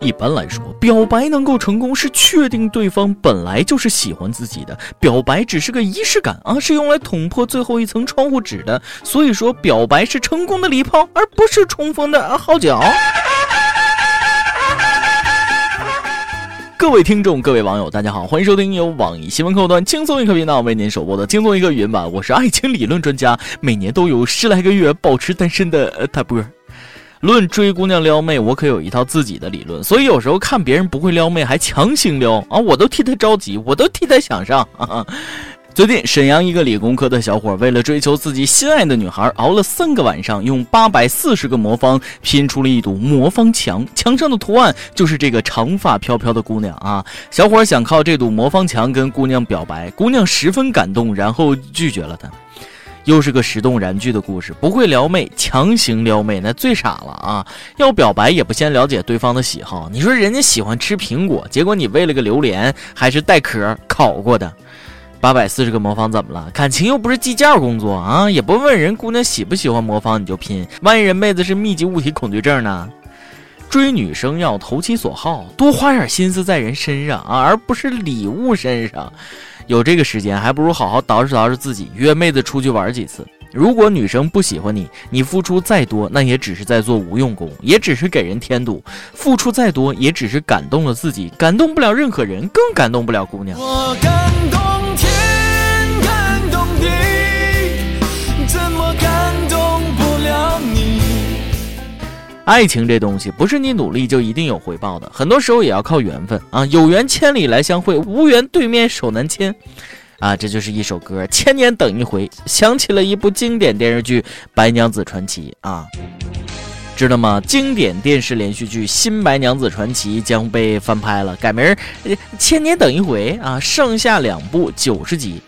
一般来说，表白能够成功是确定对方本来就是喜欢自己的，表白只是个仪式感啊，是用来捅破最后一层窗户纸的。所以说，表白是成功的礼炮，而不是冲锋的号角。各位听众，各位网友，大家好，欢迎收听由网易新闻客户端轻松一刻频道为您首播的轻松一刻语音版，我是爱情理论专家，每年都有十来个月保持单身的呃大波。论追姑娘撩妹，我可有一套自己的理论，所以有时候看别人不会撩妹还强行撩啊，我都替他着急，我都替他想上。最近，沈阳一个理工科的小伙为了追求自己心爱的女孩，熬了三个晚上，用八百四十个魔方拼出了一堵魔方墙，墙上的图案就是这个长发飘飘的姑娘啊。小伙想靠这堵魔方墙跟姑娘表白，姑娘十分感动，然后拒绝了他。又是个石动燃剧的故事，不会撩妹，强行撩妹那最傻了啊！要表白也不先了解对方的喜好，你说人家喜欢吃苹果，结果你喂了个榴莲，还是带壳烤过的。八百四十个魔方怎么了？感情又不是计件工作啊，也不问人姑娘喜不喜欢魔方你就拼，万一人妹子是密集物体恐惧症呢？追女生要投其所好，多花点心思在人身上啊，而不是礼物身上。有这个时间，还不如好好捯饬捯饬自己，约妹子出去玩几次。如果女生不喜欢你，你付出再多，那也只是在做无用功，也只是给人添堵。付出再多，也只是感动了自己，感动不了任何人，更感动不了姑娘。爱情这东西，不是你努力就一定有回报的，很多时候也要靠缘分啊！有缘千里来相会，无缘对面手难牵，啊，这就是一首歌，千年等一回。想起了一部经典电视剧《白娘子传奇》啊，知道吗？经典电视连续剧《新白娘子传奇》将被翻拍了，改名《千年等一回》啊，上下两部九十集。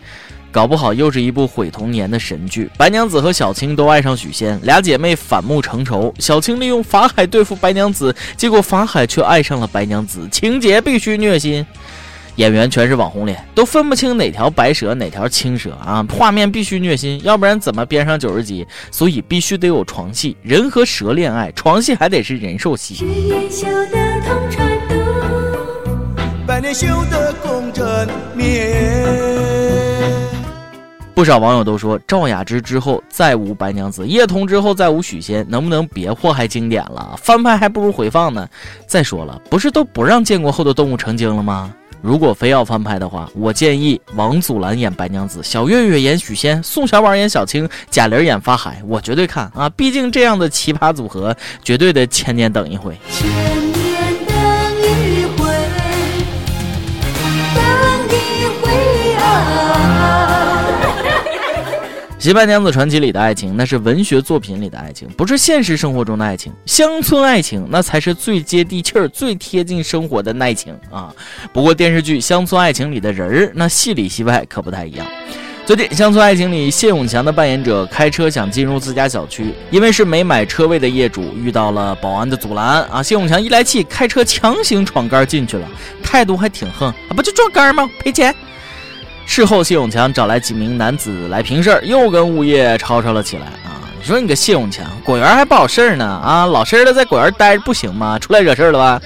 搞不好又是一部毁童年的神剧。白娘子和小青都爱上许仙，俩姐妹反目成仇。小青利用法海对付白娘子，结果法海却爱上了白娘子，情节必须虐心。演员全是网红脸，都分不清哪条白蛇哪条青蛇啊！画面必须虐心，要不然怎么编上九十集？所以必须得有床戏，人和蛇恋爱，床戏还得是人兽戏。百年修得共枕眠。不少网友都说，赵雅芝之后再无白娘子，叶童之后再无许仙，能不能别祸害经典了？翻拍还不如回放呢。再说了，不是都不让建国后的动物成精了吗？如果非要翻拍的话，我建议王祖蓝演白娘子，小岳岳演许仙，宋小宝演小青，贾玲演法海，我绝对看啊！毕竟这样的奇葩组合，绝对得千年等一回。《新白娘子传奇》里的爱情，那是文学作品里的爱情，不是现实生活中的爱情。乡村爱情，那才是最接地气儿、最贴近生活的爱情啊！不过电视剧《乡村爱情》里的人儿，那戏里戏外可不太一样。最近，《乡村爱情》里谢永强的扮演者开车想进入自家小区，因为是没买车位的业主，遇到了保安的阻拦啊！谢永强一来气，开车强行闯杆进去了，态度还挺横啊！不就撞杆吗？赔钱。事后，谢永强找来几名男子来平事儿，又跟物业吵吵了起来啊！你说你个谢永强，果园还不好事儿呢啊！老实的在果园待着不行吗？出来惹事儿了吧？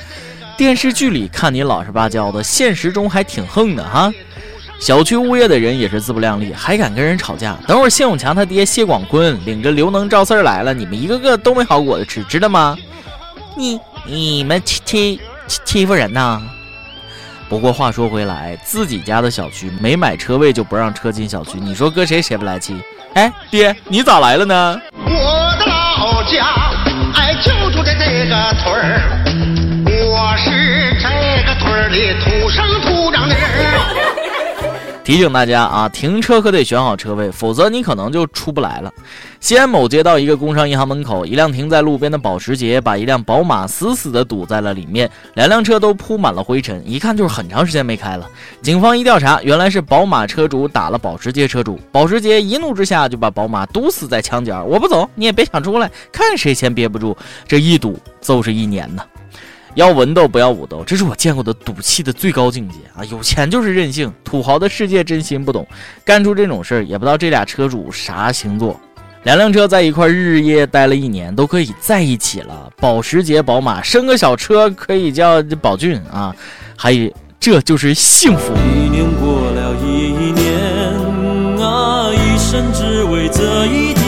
电视剧里看你老实巴交的，现实中还挺横的哈！小区物业的人也是自不量力，还敢跟人吵架。等会儿谢永强他爹谢广坤领着刘能赵四儿来了，你们一个个都没好果子吃，知道吗？你你们欺欺欺欺负人呐！不过话说回来，自己家的小区没买车位就不让车进小区，你说搁谁谁不来气？哎，爹，你咋来了呢？我的老家，哎，就住在这个村儿，我是这个村儿里土。提醒大家啊，停车可得选好车位，否则你可能就出不来了。西安某街道一个工商银行门口，一辆停在路边的保时捷把一辆宝马死死地堵在了里面，两辆车都铺满了灰尘，一看就是很长时间没开了。警方一调查，原来是宝马车主打了保时捷车主，保时捷一怒之下就把宝马堵死在墙角，我不走，你也别想出来，看谁先憋不住，这一堵就是一年呢。要文斗不要武斗，这是我见过的赌气的最高境界啊！有钱就是任性，土豪的世界真心不懂，干出这种事儿也不知道这俩车主啥星座。两辆车在一块日夜待了一年，都可以在一起了。保时捷、宝马生个小车可以叫宝骏啊，还有这就是幸福。一年过了一年啊，一生只为这一天。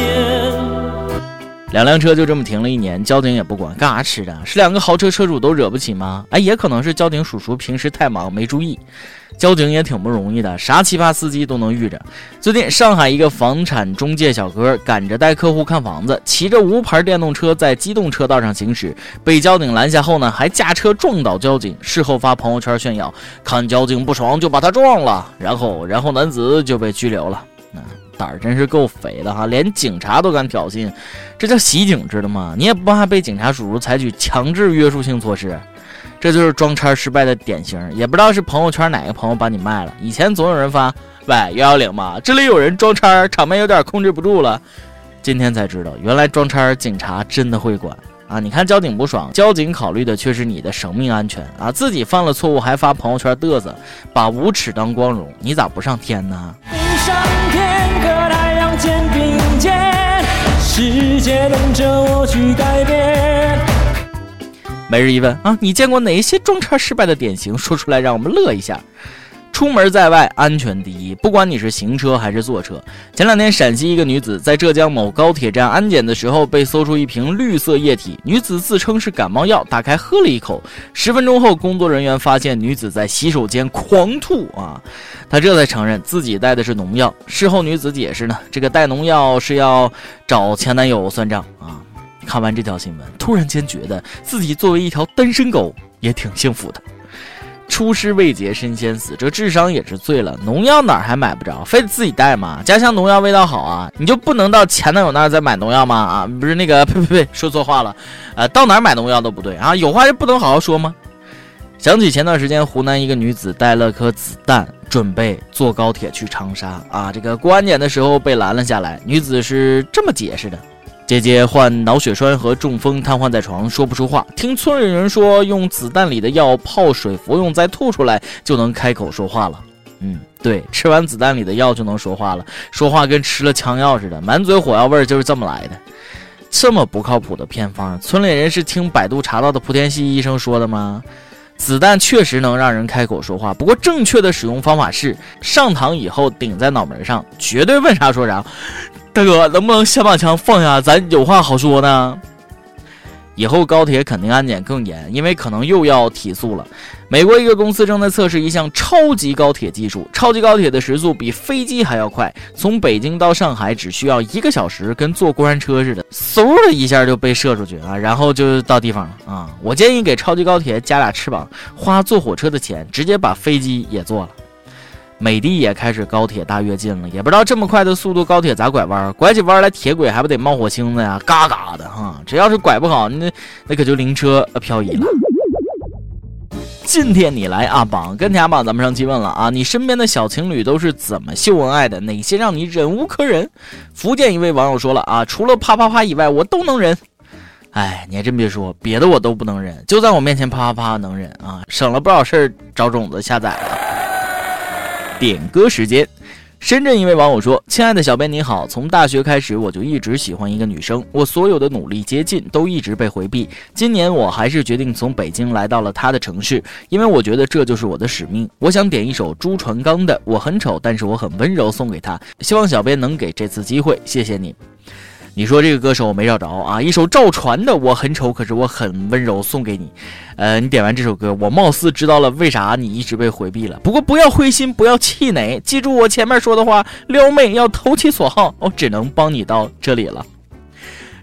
两辆车就这么停了一年，交警也不管，干啥吃的？是两个豪车车主都惹不起吗？哎，也可能是交警叔叔平时太忙没注意。交警也挺不容易的，啥奇葩司机都能遇着。最近，上海一个房产中介小哥赶着带客户看房子，骑着无牌电动车在机动车道上行驶，被交警拦下后呢，还驾车撞倒交警，事后发朋友圈炫耀，看交警不爽就把他撞了，然后，然后男子就被拘留了。胆儿真是够肥的哈，连警察都敢挑衅，这叫袭警知道吗？你也不怕被警察叔叔采取强制约束性措施？这就是装叉失败的典型，也不知道是朋友圈哪个朋友把你卖了。以前总有人发，喂幺幺零嘛，这里有人装叉，场面有点控制不住了。今天才知道，原来装叉警察真的会管啊！你看交警不爽，交警考虑的却是你的生命安全啊！自己犯了错误还发朋友圈嘚瑟，把无耻当光荣，你咋不上天呢？去改变。每日一问啊，你见过哪些装叉失败的典型？说出来让我们乐一下。出门在外，安全第一，不管你是行车还是坐车。前两天，陕西一个女子在浙江某高铁站安检的时候，被搜出一瓶绿色液体。女子自称是感冒药，打开喝了一口。十分钟后，工作人员发现女子在洗手间狂吐啊，她这才承认自己带的是农药。事后，女子解释呢，这个带农药是要找前男友算账啊。看完这条新闻，突然间觉得自己作为一条单身狗也挺幸福的。出师未捷身先死，这智商也是醉了。农药哪儿还买不着，非得自己带吗？家乡农药味道好啊，你就不能到前男友那儿再买农药吗？啊，不是那个，呸呸呸，说错话了。呃，到哪儿买农药都不对啊，有话就不能好好说吗？想起前段时间湖南一个女子带了颗子弹，准备坐高铁去长沙啊，这个过安检的时候被拦了下来。女子是这么解释的。姐姐患脑血栓和中风，瘫痪在床，说不出话。听村里人说，用子弹里的药泡水服用，再吐出来就能开口说话了。嗯，对，吃完子弹里的药就能说话了，说话跟吃了枪药似的，满嘴火药味儿就是这么来的。这么不靠谱的偏方，村里人是听百度查到的莆田系医生说的吗？子弹确实能让人开口说话，不过正确的使用方法是上膛以后顶在脑门上，绝对问啥说啥。大哥，能不能先把枪放下？咱有话好说呢。以后高铁肯定安检更严，因为可能又要提速了。美国一个公司正在测试一项超级高铁技术，超级高铁的时速比飞机还要快，从北京到上海只需要一个小时，跟坐过山车似的，嗖的一下就被射出去啊，然后就到地方了啊。我建议给超级高铁加俩翅膀，花坐火车的钱，直接把飞机也坐了。美的也开始高铁大跃进了，也不知道这么快的速度高铁咋拐弯，拐起弯来铁轨还不得冒火星子呀，嘎嘎的哈！这要是拐不好，那那可就灵车漂移了。今天你来阿榜跟天榜，咱们上期问了啊，你身边的小情侣都是怎么秀恩爱的？哪些让你忍无可忍？福建一位网友说了啊，除了啪啪啪以外，我都能忍。哎，你还真别说，别的我都不能忍，就在我面前啪啪啪能忍啊，省了不少事儿找种子下载了。点歌时间，深圳一位网友说：“亲爱的小编你好，从大学开始我就一直喜欢一个女生，我所有的努力接近都一直被回避。今年我还是决定从北京来到了她的城市，因为我觉得这就是我的使命。我想点一首朱传刚的《我很丑但是我很温柔》送给她，希望小编能给这次机会，谢谢你。”你说这个歌手我没找着啊，一首赵传的《我很丑可是我很温柔》送给你。呃，你点完这首歌，我貌似知道了为啥你一直被回避了。不过不要灰心，不要气馁，记住我前面说的话，撩妹要投其所好，我只能帮你到这里了。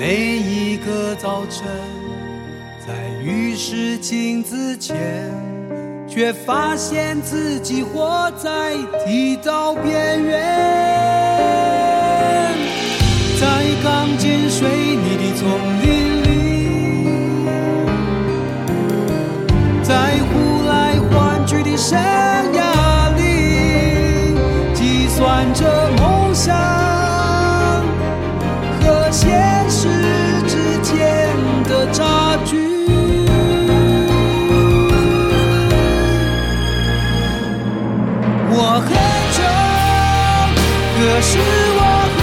每一个早晨，在浴室镜子前，却发现自己活在剃刀边缘，在钢筋水泥的丛林里，在呼来唤去的生涯里，计算着梦想。可是我很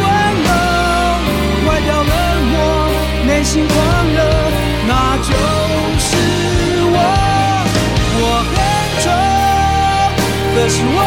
温柔，外表冷漠，内心狂热，那就是我。我很丑，可是我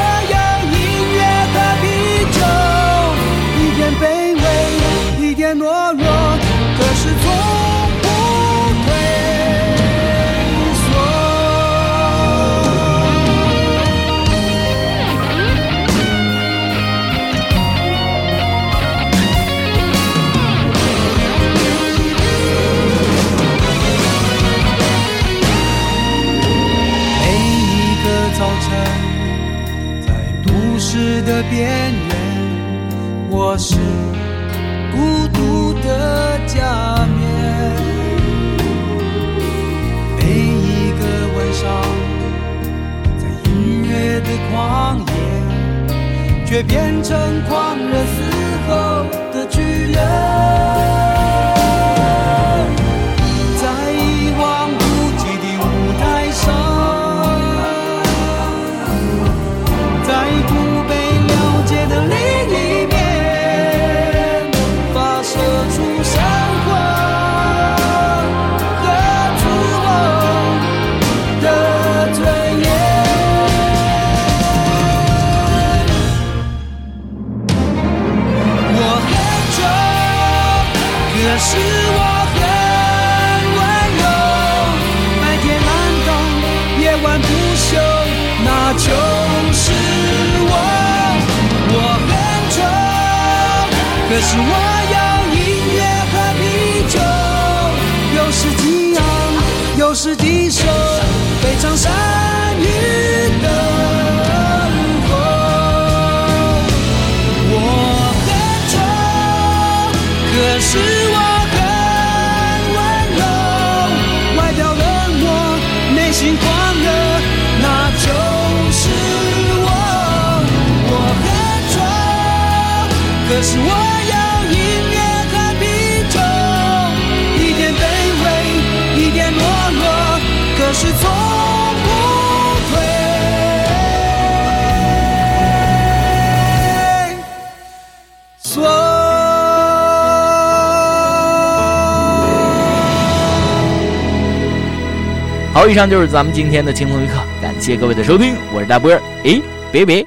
市是我有音乐和啤酒，有时激昂，有时低首，非常善于等候。我很丑，可是我很温柔，外表冷漠，内心狂热，那就是我。我很丑，可是我是从不退缩。好，以上就是咱们今天的轻松一刻，感谢各位的收听，我是大波儿，诶，别别。